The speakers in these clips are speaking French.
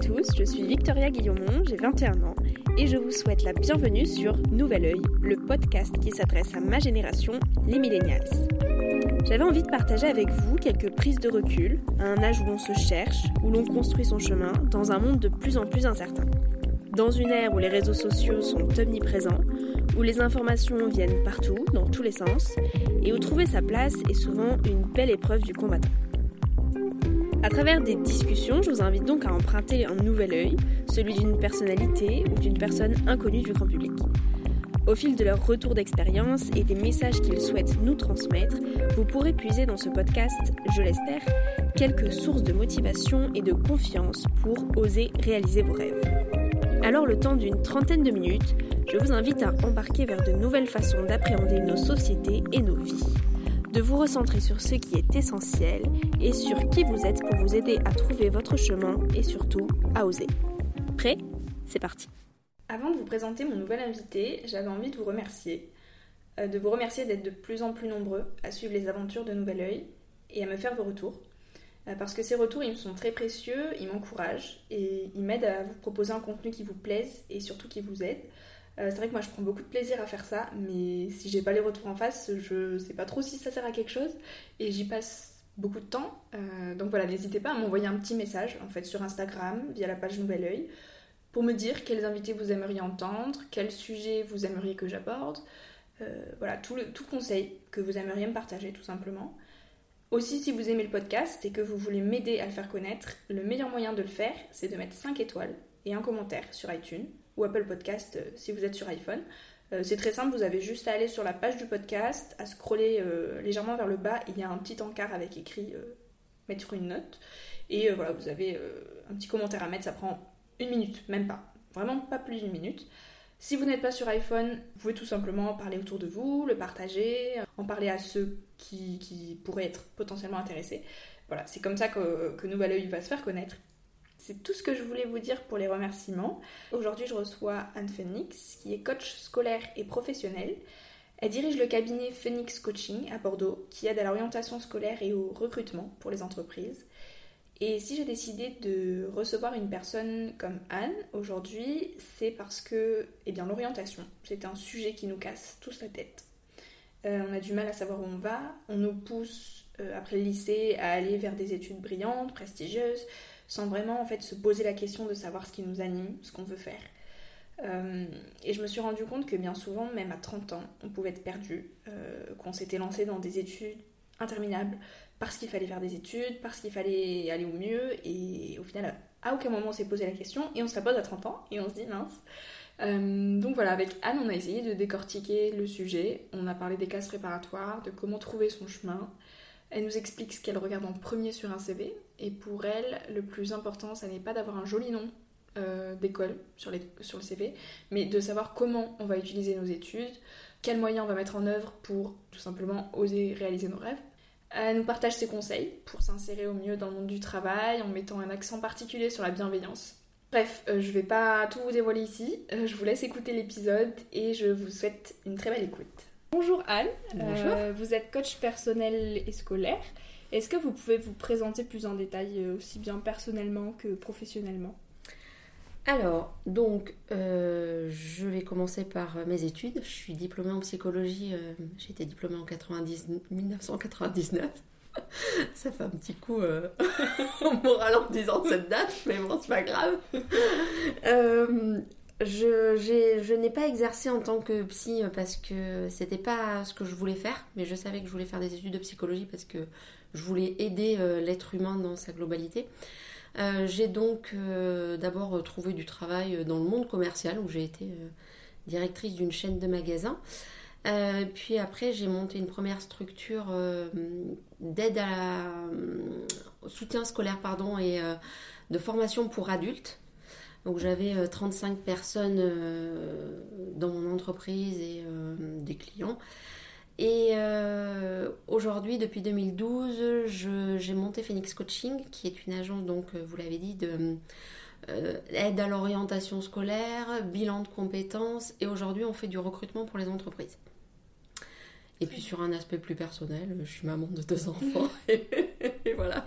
Tous, je suis Victoria Guillaumont, j'ai 21 ans et je vous souhaite la bienvenue sur Nouvel Oeil, le podcast qui s'adresse à ma génération, les millennials. J'avais envie de partager avec vous quelques prises de recul, à un âge où l'on se cherche, où l'on construit son chemin, dans un monde de plus en plus incertain. Dans une ère où les réseaux sociaux sont omniprésents, où les informations viennent partout, dans tous les sens, et où trouver sa place est souvent une belle épreuve du combattant. À travers des discussions, je vous invite donc à emprunter un nouvel œil, celui d'une personnalité ou d'une personne inconnue du grand public. Au fil de leur retour d'expérience et des messages qu'ils souhaitent nous transmettre, vous pourrez puiser dans ce podcast, je l'espère, quelques sources de motivation et de confiance pour oser réaliser vos rêves. Alors le temps d'une trentaine de minutes, je vous invite à embarquer vers de nouvelles façons d'appréhender nos sociétés et nos vies de vous recentrer sur ce qui est essentiel et sur qui vous êtes pour vous aider à trouver votre chemin et surtout à oser. Prêt? C'est parti Avant de vous présenter mon nouvel invité, j'avais envie de vous remercier. Euh, de vous remercier d'être de plus en plus nombreux à suivre les aventures de Nouvel Oeil et à me faire vos retours. Euh, parce que ces retours, ils me sont très précieux, ils m'encouragent et ils m'aident à vous proposer un contenu qui vous plaise et surtout qui vous aide. Euh, c'est vrai que moi je prends beaucoup de plaisir à faire ça, mais si j'ai pas les retours en face, je sais pas trop si ça sert à quelque chose et j'y passe beaucoup de temps. Euh, donc voilà, n'hésitez pas à m'envoyer un petit message en fait sur Instagram via la page Nouvel Oeil pour me dire quels invités vous aimeriez entendre, quels sujets vous aimeriez que j'aborde. Euh, voilà, tout, le, tout conseil que vous aimeriez me partager tout simplement. Aussi, si vous aimez le podcast et que vous voulez m'aider à le faire connaître, le meilleur moyen de le faire, c'est de mettre 5 étoiles et un commentaire sur iTunes ou Apple Podcast euh, si vous êtes sur iPhone. Euh, c'est très simple, vous avez juste à aller sur la page du podcast, à scroller euh, légèrement vers le bas, il y a un petit encart avec écrit mettre une note. Et voilà, vous avez un petit commentaire à mettre, ça prend une minute, même pas. Vraiment pas plus d'une minute. Si vous n'êtes pas sur iPhone, vous pouvez tout simplement parler autour de vous, le partager, en parler à ceux qui, pourraient être potentiellement intéressés. Voilà, c'est comme ça que, que Nouvel Oeil va se faire connaître. C'est tout ce que je voulais vous dire pour les remerciements. Aujourd'hui, je reçois Anne Phoenix, qui est coach scolaire et professionnelle. Elle dirige le cabinet Phoenix Coaching à Bordeaux, qui aide à l'orientation scolaire et au recrutement pour les entreprises. Et si j'ai décidé de recevoir une personne comme Anne aujourd'hui, c'est parce que eh bien, l'orientation, c'est un sujet qui nous casse tous la tête. Euh, on a du mal à savoir où on va, on nous pousse euh, après le lycée à aller vers des études brillantes, prestigieuses, sans vraiment en fait se poser la question de savoir ce qui nous anime, ce qu'on veut faire. Euh, et je me suis rendu compte que bien souvent, même à 30 ans, on pouvait être perdu, euh, qu'on s'était lancé dans des études interminables parce qu'il fallait faire des études, parce qu'il fallait aller au mieux, et au final, à aucun moment on s'est posé la question, et on se la pose à 30 ans, et on se dit mince. Euh, donc voilà, avec Anne, on a essayé de décortiquer le sujet, on a parlé des cases préparatoires, de comment trouver son chemin, elle nous explique ce qu'elle regarde en premier sur un CV. Et pour elle, le plus important, ça n'est pas d'avoir un joli nom euh, d'école sur, le CV, mais de savoir comment on va utiliser nos études, quels moyens on va mettre en œuvre pour tout simplement oser réaliser nos rêves. Elle nous partage ses conseils pour s'insérer au mieux dans le monde du travail en mettant un accent particulier sur la bienveillance. Bref, euh, je vais pas tout vous dévoiler ici, euh, je vous laisse écouter l'épisode et je vous souhaite une très belle écoute. Bonjour Anne, Bonjour. vous êtes coach personnel et scolaire. Est-ce que vous pouvez vous présenter plus en détail, aussi bien personnellement que professionnellement? Alors, donc, euh, je vais commencer par euh, mes études. Je suis diplômée en psychologie. Euh, j'ai été diplômée en 1999. Ça fait un petit coup au moral en disant cette date, mais bon, c'est pas grave. Je, n'ai pas exercé en tant que psy parce que c'était pas ce que je voulais faire, mais je savais que je voulais faire des études de psychologie parce que je voulais aider l'être humain dans sa globalité. Euh, j'ai donc euh, d'abord trouvé du travail dans le monde commercial où j'ai été euh, directrice d'une chaîne de magasins. puis après, j'ai monté une première structure d'aide à soutien scolaire pardon, et de formation pour adultes. Donc j'avais 35 personnes dans mon entreprise et des clients. Et euh, aujourd'hui, depuis 2012, j'ai monté Phoenix Coaching, qui est une agence, donc euh, vous l'avez dit, de euh, aide à l'orientation scolaire, bilan de compétences, et aujourd'hui, on fait du recrutement pour les entreprises. Et puis sur un aspect plus personnel, je suis maman de deux enfants. et, voilà.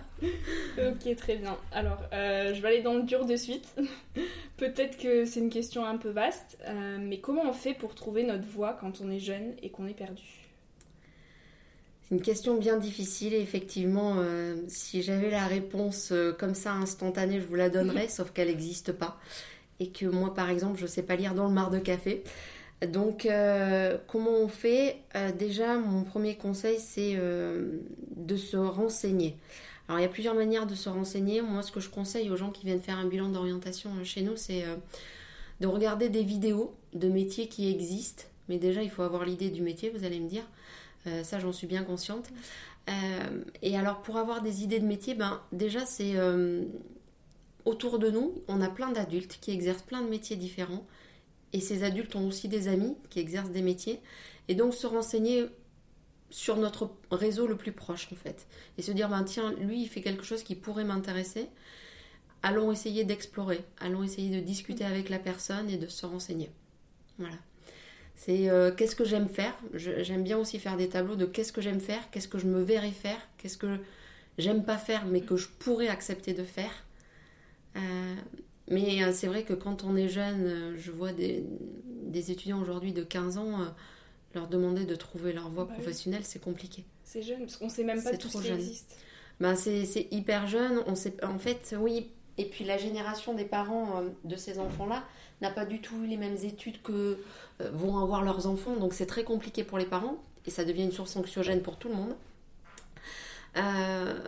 Ok, très bien. Alors, je vais aller dans le dur de suite. Peut-être que c'est une question un peu vaste, mais comment on fait pour trouver notre voie quand on est jeune et qu'on est perdu? C'est une question bien difficile et effectivement, euh, si j'avais la réponse euh, comme ça instantanée, je vous la donnerais, sauf qu'elle n'existe pas. Et que moi, par exemple, je ne sais pas lire dans le mar de café. Donc, euh, comment on fait? Déjà, mon premier conseil, c'est de se renseigner. Alors, il y a plusieurs manières de se renseigner. Moi, ce que je conseille aux gens qui viennent faire un bilan d'orientation chez nous, c'est de regarder des vidéos de métiers qui existent. Mais déjà, il faut avoir l'idée du métier, vous allez me dire. Euh, ça, j'en suis bien consciente. Euh, et alors, pour avoir des idées de métier, ben, déjà, c'est euh, autour de nous, on a plein d'adultes qui exercent plein de métiers différents. Et ces adultes ont aussi des amis qui exercent des métiers. Et donc, se renseigner sur notre réseau le plus proche, en fait. Et se dire, ben, tiens, lui, il fait quelque chose qui pourrait m'intéresser. Allons essayer d'explorer. Allons essayer de discuter avec la personne et de se renseigner. Voilà. C'est euh, qu'est-ce que j'aime faire? J'aime bien aussi faire des tableaux de qu'est-ce que j'aime faire, qu'est-ce que je me verrais faire, qu'est-ce que j'aime pas faire mais que je pourrais accepter de faire. Euh, mais euh, c'est vrai que quand on est jeune, je vois des, étudiants aujourd'hui de 15 ans leur demander de trouver leur voie bah professionnelle, c'est compliqué. C'est jeune, parce qu'on sait même pas tout ce qui existe. Ben c'est hyper jeune. On sait, en fait, oui. Et puis la génération des parents de ces enfants-là, n'a pas du tout eu les mêmes études que euh, vont avoir leurs enfants, donc c'est très compliqué pour les parents et ça devient une source anxiogène pour tout le monde. Euh,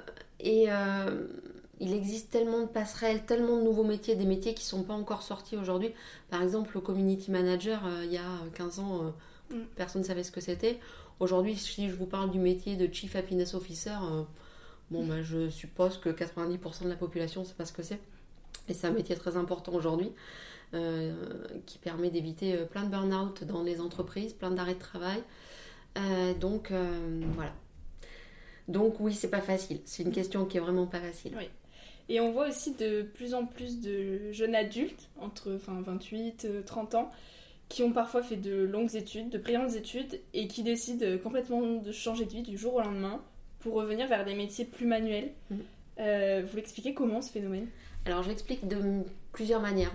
et euh, il existe tellement de passerelles, tellement de nouveaux métiers, des métiers qui ne sont pas encore sortis aujourd'hui. Par exemple, le community manager, il y a 15 ans, mm. personne ne savait ce que c'était. Aujourd'hui, si je vous parle du métier de Chief Happiness Officer, bon, ben, je suppose que 90% de la population ne sait pas ce que c'est. Et c'est un métier très important aujourd'hui. Euh, qui permet d'éviter euh, plein de burn-out dans les entreprises, plein d'arrêts de travail. Euh, donc voilà. Donc oui, c'est pas facile. C'est une question qui est vraiment pas facile. Oui. Et on voit aussi de plus en plus de jeunes adultes, entre enfin, 28, 30 ans, qui ont parfois fait de longues études, de brillantes études, et qui décident complètement de changer de vie du jour au lendemain pour revenir vers des métiers plus manuels. Mmh. vous l'expliquez comment ce phénomène? Alors j'explique de plusieurs manières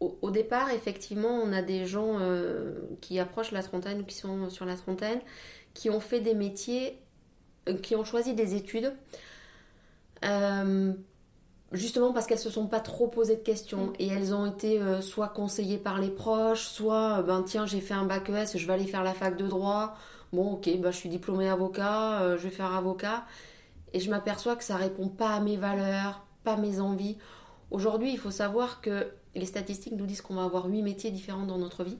au, départ, effectivement, on a des gens euh, qui approchent la trentaine ou qui sont sur la trentaine, qui ont fait des métiers, euh, qui ont choisi des études, euh, justement parce qu'elles se sont pas trop posées de questions mm. et elles ont été soit conseillées par les proches, soit ben tiens j'ai fait un bac ES, je vais aller faire la fac de droit. Bon ok, ben, je suis diplômée avocat, je vais faire avocat et je m'aperçois que ça répond pas à mes valeurs, pas à mes envies. Aujourd'hui, il faut savoir que les statistiques nous disent qu'on va avoir huit métiers différents dans notre vie,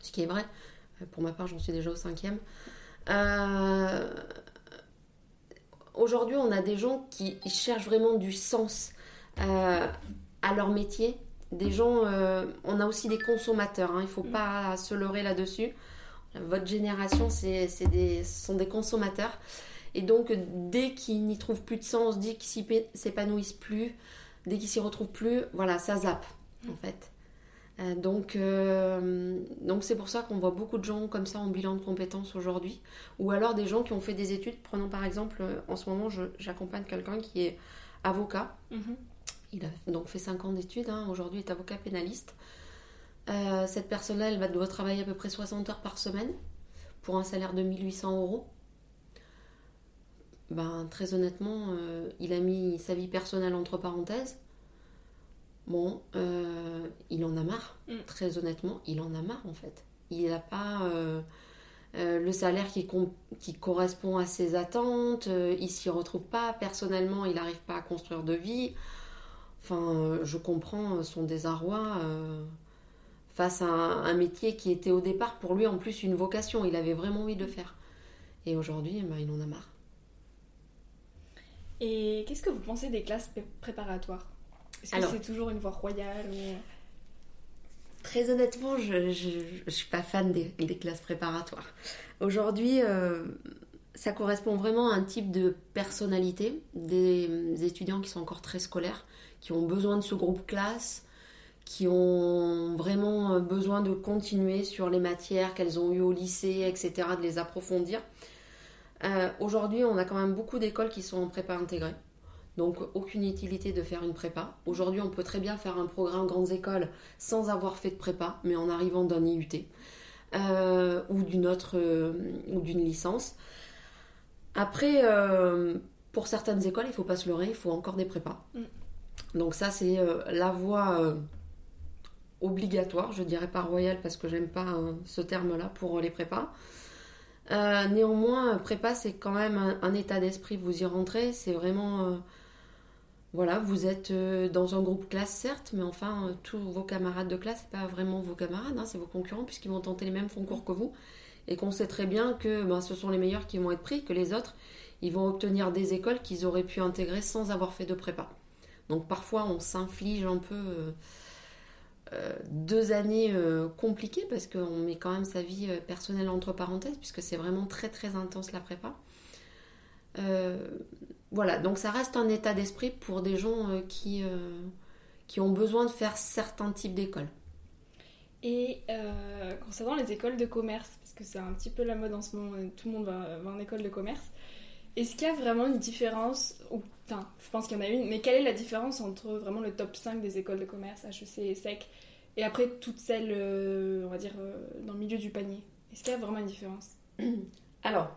ce qui est vrai. Euh, pour ma part, j'en suis déjà au cinquième. Euh, aujourd'hui, on a des gens qui cherchent vraiment du sens euh, à leur métier. Des gens, on a aussi des consommateurs. Hein. il ne faut pas se leurrer là-dessus. Votre génération, c'est, des, ce sont des consommateurs. Et donc, dès qu'ils n'y trouvent plus de sens, dès qu'ils s'épanouissent plus, dès qu'ils s'y retrouvent plus, voilà, ça zappe en fait. Euh, donc, donc c'est pour ça qu'on voit beaucoup de gens comme ça en bilan de compétences aujourd'hui, ou alors des gens qui ont fait des études. Prenons par exemple, en ce moment, j'accompagne quelqu'un qui est avocat. Mhm. Il a donc fait 5 ans d'études, hein. aujourd'hui est avocat pénaliste. cette personne-là, elle devoir travailler à peu près 60 heures par semaine pour un salaire de 1800 euros ben, très honnêtement, euh, il a mis sa vie personnelle entre parenthèses. Bon, euh, il en a marre. Mm. Très honnêtement, il en a marre en fait. Il n'a pas euh, le salaire qui, qui, correspond à ses attentes. il s'y retrouve pas. Personnellement, il n'arrive pas à construire de vie. Enfin, je comprends son désarroi face à un, métier qui était au départ pour lui en plus une vocation. Il avait vraiment envie de le faire. Et aujourd'hui, ben, il en a marre. Et qu'est-ce que vous pensez des classes préparatoires Est-ce que c'est toujours une voie royale Très honnêtement, je ne suis pas fan des, classes préparatoires. Aujourd'hui, euh, ça correspond vraiment à un type de personnalité des étudiants qui sont encore très scolaires, qui ont besoin de ce groupe classe, qui ont vraiment besoin de continuer sur les matières qu'elles ont eues au lycée, etc., de les approfondir. Euh, aujourd'hui, on a quand même beaucoup d'écoles qui sont en prépa intégrée. Donc, aucune utilité de faire une prépa. Aujourd'hui, on peut très bien faire un programme grandes écoles sans avoir fait de prépa, mais en arrivant d'un IUT euh, ou d'une autre euh, ou d'une licence. Après, pour certaines écoles, il ne faut pas se leurrer, il faut encore des prépas. Mm. Donc ça, c'est la voie obligatoire, je dirais pas royale parce que j'aime pas ce terme-là pour les prépas. Euh, néanmoins, prépa, c'est quand même un, état d'esprit. Vous y rentrez, c'est vraiment. Euh, voilà, vous êtes euh, dans un groupe classe, certes, mais enfin, tous vos camarades de classe, c'est pas vraiment vos camarades, hein, c'est vos concurrents, puisqu'ils vont tenter les mêmes concours que vous. Et qu'on sait très bien que ben, ce sont les meilleurs qui vont être pris, que les autres, ils vont obtenir des écoles qu'ils auraient pu intégrer sans avoir fait de prépa. Donc parfois, on s'inflige un peu euh, deux années euh, compliquées parce qu'on met quand même sa vie euh, personnelle entre parenthèses puisque c'est vraiment très très intense la prépa. Voilà, donc ça reste un état d'esprit pour des gens qui, qui ont besoin de faire certains types d'écoles. Et concernant les écoles de commerce, parce que c'est un petit peu la mode en ce moment, tout le monde va, va en école de commerce, est-ce qu'il y a vraiment une différence ou, Enfin, je pense qu'il y en a une, mais quelle est la différence entre vraiment le top 5 des écoles de commerce, HEC et SEC, et après toutes celles, euh, on va dire, euh, dans le milieu du panier? Est-ce qu'il y a vraiment une différence? Alors,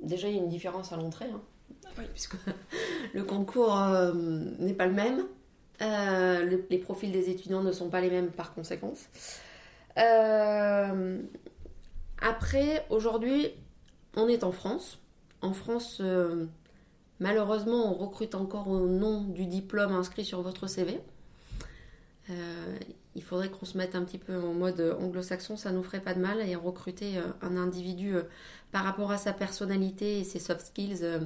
déjà, il y a une différence à l'entrée, hein, puisque le concours euh, n'est pas le même. les profils des étudiants ne sont pas les mêmes par conséquence. après, aujourd'hui, on est en France. En France, malheureusement, on recrute encore au nom du diplôme inscrit sur votre CV. Euh, il faudrait qu'on se mette un petit peu en mode anglo-saxon, ça nous ferait pas de mal et recruter euh, un individu euh, par rapport à sa personnalité et ses soft skills,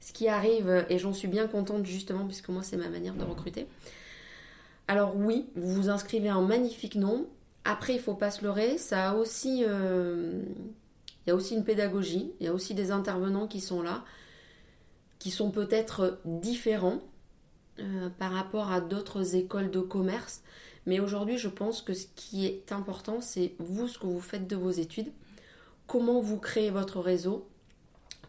ce qui arrive et j'en suis bien contente justement puisque moi c'est ma manière de recruter. Alors oui, vous vous inscrivez un magnifique nom. Après, il faut pas se leurrer, ça a aussi, il y a aussi une pédagogie, il y a aussi des intervenants qui sont là, qui sont peut-être différents euh, par rapport à d'autres écoles de commerce. Mais aujourd'hui, je pense que ce qui est important, c'est vous, ce que vous faites de vos études, comment vous créez votre réseau,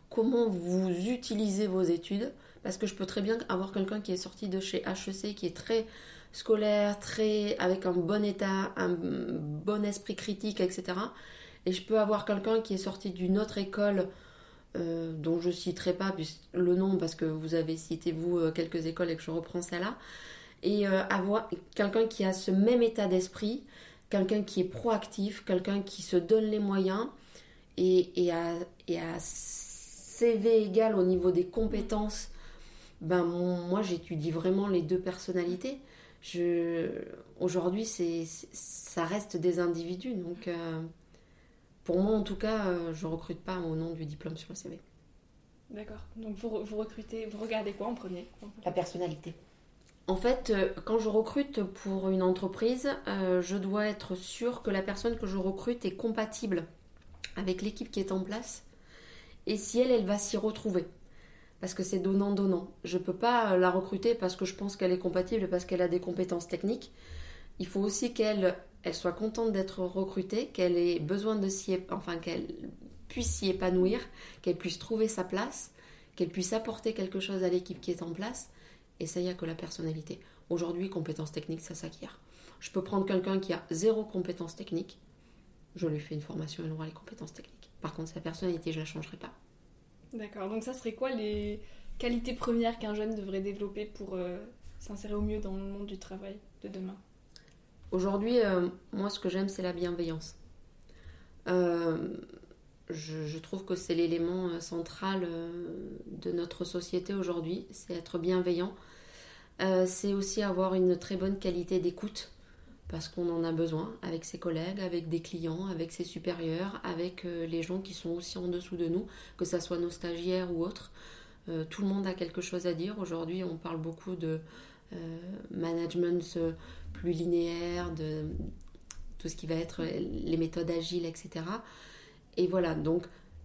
comment vous utilisez vos études. Parce que je peux très bien avoir quelqu'un qui est sorti de chez HEC, qui est très scolaire, très avec un bon état, un bon esprit critique, etc. Et je peux avoir quelqu'un qui est sorti d'une autre école euh, dont je citerai pas le nom parce que vous avez cité vous euh, quelques écoles et que je reprends celle-là, et euh, avoir quelqu'un qui a ce même état d'esprit, quelqu'un qui est proactif, quelqu'un qui se donne les moyens et, et, à, CV égal au niveau des compétences, ben moi j'étudie vraiment les deux personnalités. Aujourd'hui, ça reste des individus, donc pour moi, en tout cas, euh, je recrute pas au nom du diplôme sur le CV. D'accord. Donc vous, vous recrutez, vous regardez quoi en premier? La personnalité. En fait, euh, quand je recrute pour une entreprise, euh, je dois être sûre que la personne que je recrute est compatible avec l'équipe qui est en place et si elle, elle va s'y retrouver. Parce que c'est donnant-donnant. Je ne peux pas la recruter parce que je pense qu'elle est compatible, parce qu'elle a des compétences techniques. Il faut aussi qu'elle elle soit contente d'être recrutée, qu'elle ait besoin de s'y, enfin qu'elle puisse s'y épanouir, qu'elle puisse trouver sa place, qu'elle puisse apporter quelque chose à l'équipe qui est en place. Et ça, n'y a que la personnalité. Aujourd'hui, compétences techniques, ça s'acquiert. Je peux prendre quelqu'un qui a zéro compétence technique, je lui fais une formation, elle aura les compétences techniques. Par contre, sa personnalité, je la changerai pas. D'accord, donc ça serait quoi les qualités premières qu'un jeune devrait développer pour euh, s'insérer au mieux dans le monde du travail de demain? Aujourd'hui, euh, moi, ce que j'aime, c'est la bienveillance. Euh, je, trouve que c'est l'élément central de notre société aujourd'hui, c'est être bienveillant. c'est aussi avoir une très bonne qualité d'écoute parce qu'on en a besoin avec ses collègues, avec des clients, avec ses supérieurs, avec euh, les gens qui sont aussi en dessous de nous, que ce soit nos stagiaires ou autres. Euh, tout le monde a quelque chose à dire. Aujourd'hui, on parle beaucoup de euh, management plus linéaire, de tout ce qui va être les méthodes agiles, etc. Et voilà, donc,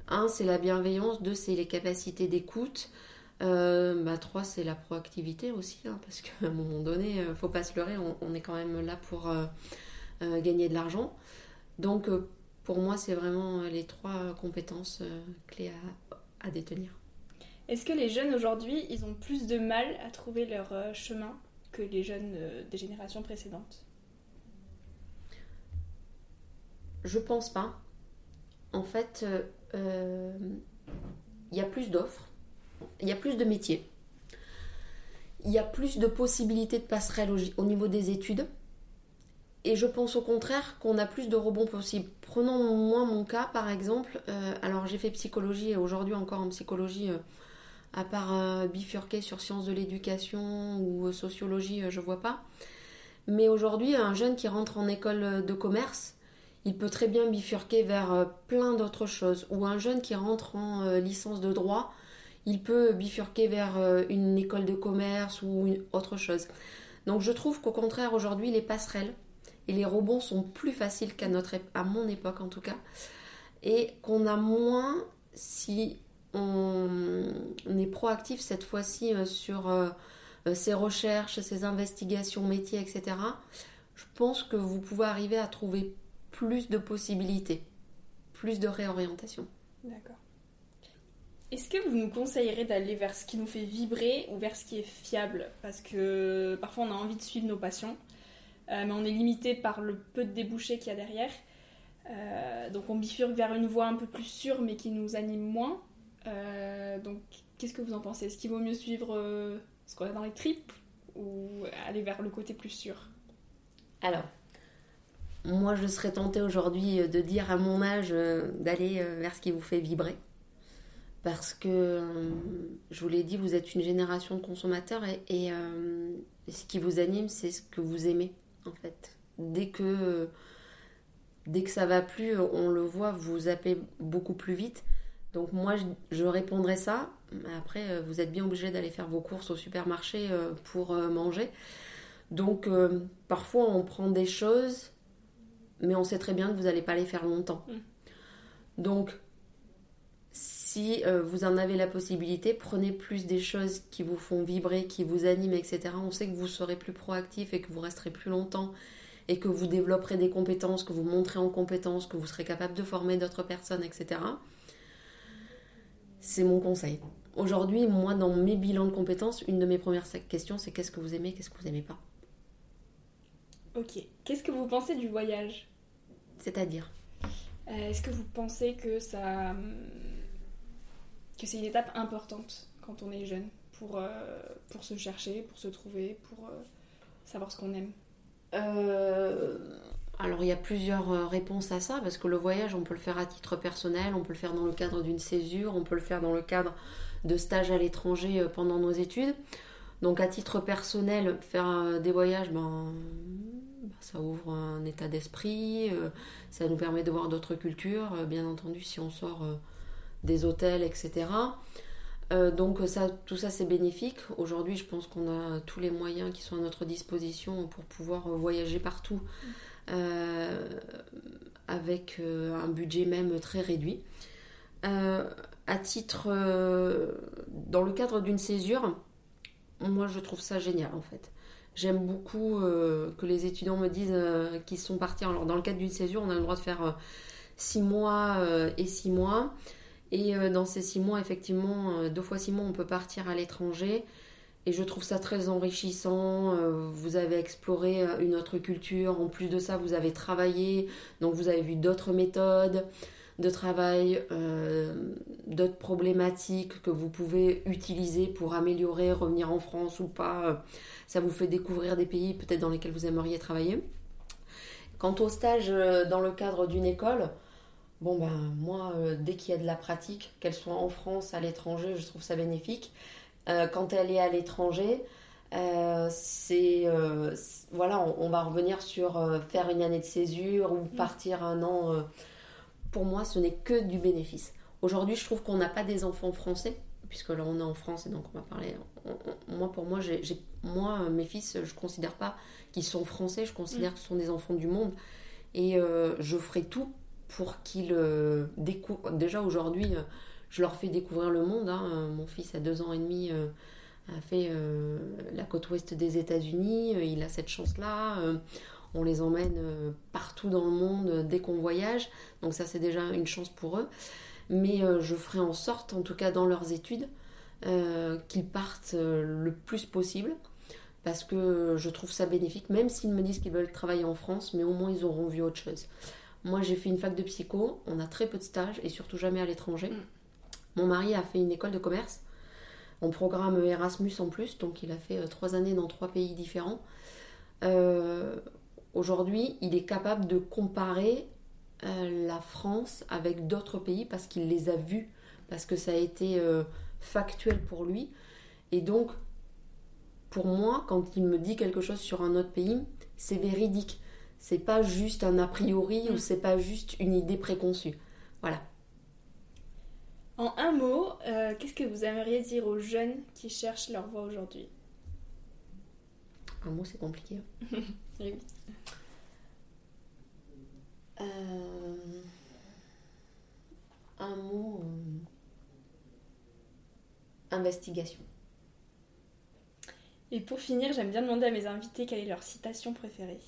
un, c'est la bienveillance, deux, c'est les capacités d'écoute. Euh, bah, trois, c'est la proactivité aussi, hein, parce qu'à un moment donné, euh, faut pas se leurrer, on, est quand même là pour euh, gagner de l'argent. Donc, pour moi, c'est vraiment les trois compétences clés à, détenir. Est-ce que les jeunes aujourd'hui, ils ont plus de mal à trouver leur chemin? Les jeunes des générations précédentes Je pense pas. En fait, il y a plus d'offres il y a plus de métiers. Il y a plus de possibilités de passerelles au, niveau des études. Et je pense au contraire qu'on a plus de rebonds possibles. Prenons moi mon cas par exemple. Euh, alors j'ai fait psychologie et aujourd'hui encore en psychologie, euh, à part euh, bifurquer sur sciences de l'éducation ou sociologie, je vois pas. Mais aujourd'hui, un jeune qui rentre en école de commerce, il peut très bien bifurquer vers plein d'autres choses. Ou un jeune qui rentre en licence de droit, il peut bifurquer vers euh, une école de commerce ou autre chose. Donc je trouve qu'au contraire aujourd'hui les passerelles et les rebonds sont plus faciles qu'à à mon époque en tout cas et qu'on a moins si on, est proactif cette fois-ci euh, sur euh, ses recherches, ses investigations métiers, etc. Je pense que vous pouvez arriver à trouver plus de possibilités, plus de réorientation. D'accord. Est-ce que vous nous conseillerez d'aller vers ce qui nous fait vibrer ou vers ce qui est fiable? Parce que parfois on a envie de suivre nos passions, euh, mais on est limité par le peu de débouchés qu'il y a derrière. Euh, donc on bifurque vers une voie un peu plus sûre mais qui nous anime moins. Euh, donc qu'est-ce que vous en pensez? Est-ce qu'il vaut mieux suivre ce qu'on a dans les tripes ou aller vers le côté plus sûr? Alors, moi je serais tentée aujourd'hui de dire à mon âge d'aller vers ce qui vous fait vibrer parce que, euh, je vous l'ai dit, vous êtes une génération de consommateurs et, euh, ce qui vous anime, c'est ce que vous aimez, en fait. Dès que, dès que ça va plus, on le voit, vous zappez beaucoup plus vite. Donc moi, je, répondrai ça. Après, euh, vous êtes bien obligé d'aller faire vos courses au supermarché pour manger. Donc parfois, on prend des choses, mais on sait très bien que vous n'allez pas les faire longtemps. Mm. Donc si euh, vous en avez la possibilité, prenez plus des choses qui vous font vibrer, qui vous animent, etc. On sait que vous serez plus proactif et que vous resterez plus longtemps et que vous développerez des compétences, que vous montrez en compétences, que vous serez capable de former d'autres personnes, etc. C'est mon conseil. Aujourd'hui, moi, dans mes bilans de compétences, une de mes premières questions, c'est qu'est-ce que vous aimez, qu'est-ce que vous n'aimez pas Ok. Qu'est-ce que vous pensez du voyage C'est-à-dire euh, Est-ce que vous pensez que ça hum, que c'est une étape importante quand on est jeune pour, euh, pour se chercher, pour se trouver, pour euh, savoir ce qu'on aime? Euh, Alors il y a plusieurs réponses à ça parce que le voyage on peut le faire à titre personnel, on peut le faire dans le cadre d'une césure, on peut le faire dans le cadre de stages à l'étranger pendant nos études. Donc à titre personnel, faire des voyages, ben, ben, ça ouvre un état d'esprit, ça nous permet de voir d'autres cultures. Bien entendu, si on sort des hôtels, etc. Euh, donc tout ça c'est bénéfique. Aujourd'hui, je pense qu'on a tous les moyens qui sont à notre disposition pour pouvoir voyager partout euh, avec euh, un budget même très réduit. à titre, dans le cadre d'une césure, moi je trouve ça génial en fait. J'aime beaucoup euh, que les étudiants me disent euh, qu'ils sont partis. Alors, dans le cadre d'une césure, on a le droit de faire 6 mois et 6 mois. Et dans ces 6 mois, effectivement, deux fois 6 mois, on peut partir à l'étranger. Et je trouve ça très enrichissant. Vous avez exploré une autre culture. En plus de ça, vous avez travaillé. Donc, vous avez vu d'autres méthodes de travail, euh, d'autres problématiques que vous pouvez utiliser pour améliorer, revenir en France ou pas. Ça vous fait découvrir des pays peut-être dans lesquels vous aimeriez travailler. Quant au stage euh, dans le cadre d'une école, bon ben moi, euh, dès qu'il y a de la pratique, qu'elle soit en France, à l'étranger, je trouve ça bénéfique. Quand elle est à l'étranger, c'est voilà, on, va revenir sur faire une année de césure ou mmh. partir un an pour moi, ce n'est que du bénéfice. Aujourd'hui, je trouve qu'on n'a pas des enfants français, puisque là on est en France et donc on va parler. moi, pour moi, j'ai, moi, mes fils, je ne considère pas qu'ils sont français, je considère mm. que ce sont des enfants du monde. Et euh, je ferai tout pour qu'ils euh, découvrent. Déjà aujourd'hui, euh, je leur fais découvrir le monde. Hein. Mon fils a deux ans et demi a fait la côte ouest des États-Unis. il a cette chance-là on les emmène euh, partout dans le monde euh, dès qu'on voyage. Donc ça c'est déjà une chance pour eux. Mais euh, je ferai en sorte, en tout cas dans leurs études, qu'ils partent le plus possible. Parce que je trouve ça bénéfique, même s'ils me disent qu'ils veulent travailler en France, mais au moins ils auront vu autre chose. Moi j'ai fait une fac de psycho, on a très peu de stages et surtout jamais à l'étranger. Mon mari a fait une école de commerce, en programme Erasmus en plus, donc il a fait trois années dans trois pays différents. Aujourd'hui, il est capable de comparer euh, la France avec d'autres pays parce qu'il les a vus, parce que ça a été euh, factuel pour lui. Et donc, pour moi, quand il me dit quelque chose sur un autre pays, c'est véridique. C'est pas juste un a priori ou mm. c'est pas juste une idée préconçue. Voilà. En un mot, euh, qu'est-ce que vous aimeriez dire aux jeunes qui cherchent leur voie aujourd'hui? Un mot, c'est compliqué. oui. Euh, un mot. Euh, investigation. Et pour finir, j'aime bien demander à mes invités quelle est leur citation préférée.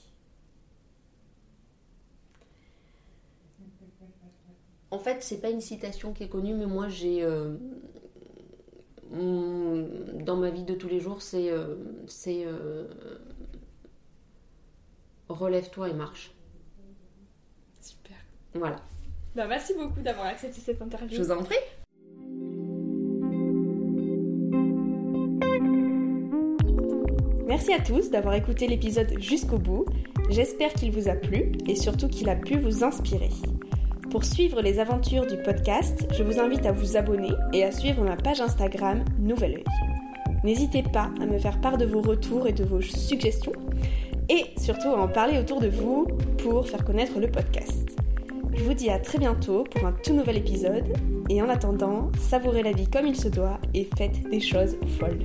En fait, c'est pas une citation qui est connue, mais moi j'ai. Euh, dans ma vie de tous les jours, c'est. c'est relève-toi et marche. Voilà. Bah, merci beaucoup d'avoir accepté cette interview. Je vous en prie. Merci à tous d'avoir écouté l'épisode jusqu'au bout. J'espère qu'il vous a plu et surtout qu'il a pu vous inspirer. Pour suivre les aventures du podcast, je vous invite à vous abonner et à suivre ma page Instagram Nouvel Oeil. N'hésitez pas à me faire part de vos retours et de vos suggestions et surtout à en parler autour de vous pour faire connaître le podcast. Je vous dis à très bientôt pour un tout nouvel épisode et en attendant, savourez la vie comme il se doit et faites des choses folles.